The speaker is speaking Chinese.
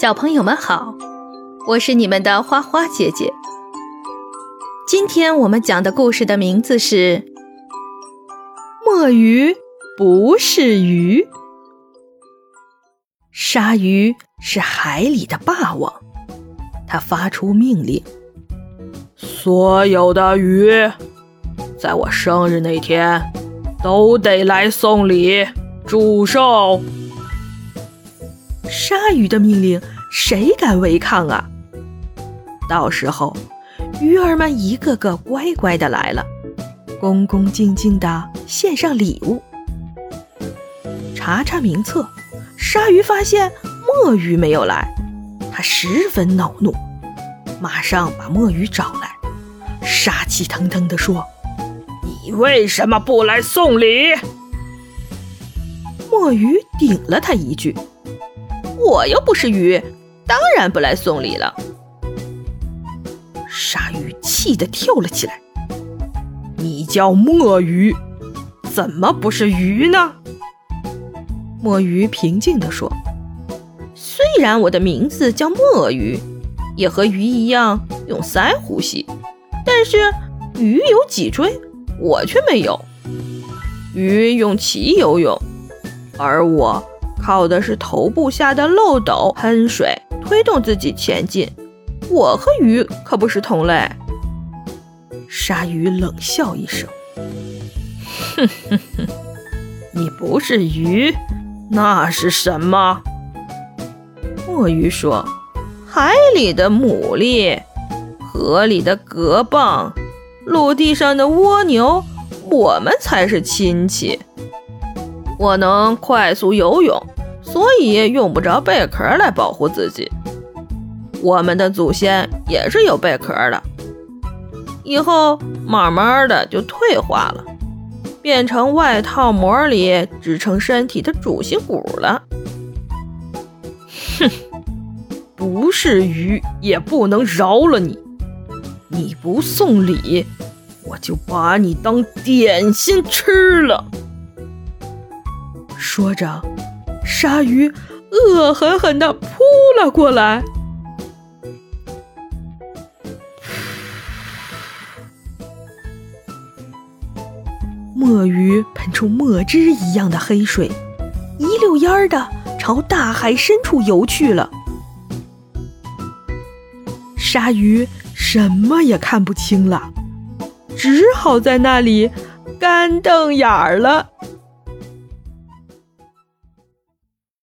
小朋友们好，我是你们的花花姐姐。今天我们讲的故事的名字是《墨鱼不是鱼》。鲨鱼是海里的霸王，他发出命令：所有的鱼，在我生日那天都得来送礼祝寿。鲨鱼的命令，谁敢违抗啊？到时候，鱼儿们一个个乖乖的来了，恭恭敬敬的献上礼物。查查名册，鲨鱼发现墨鱼没有来，他十分恼怒，马上把墨鱼找来，杀气腾腾地说：“你为什么不来送礼？”墨鱼顶了他一句。我又不是鱼，当然不来送礼了。鲨鱼气得跳了起来。你叫墨鱼，怎么不是鱼呢？墨鱼平静地说：“虽然我的名字叫墨鱼，也和鱼一样用鳃呼吸，但是鱼有脊椎，我却没有。鱼用鳍游泳，而我……”靠的是头部下的漏斗喷水推动自己前进，我和鱼可不是同类。鲨鱼冷笑一声：“哼哼哼，你不是鱼，那是什么？”墨鱼说：“海里的牡蛎，河里的蛤蚌，陆地上的蜗牛，我们才是亲戚。我能快速游泳。”所以用不着贝壳来保护自己。我们的祖先也是有贝壳的，以后慢慢的就退化了，变成外套膜里支撑身体的主心骨了。哼，不是鱼也不能饶了你！你不送礼，我就把你当点心吃了。说着。鲨鱼恶狠狠地扑了过来，墨鱼喷出墨汁一样的黑水，一溜烟儿的朝大海深处游去了。鲨鱼什么也看不清了，只好在那里干瞪眼儿了。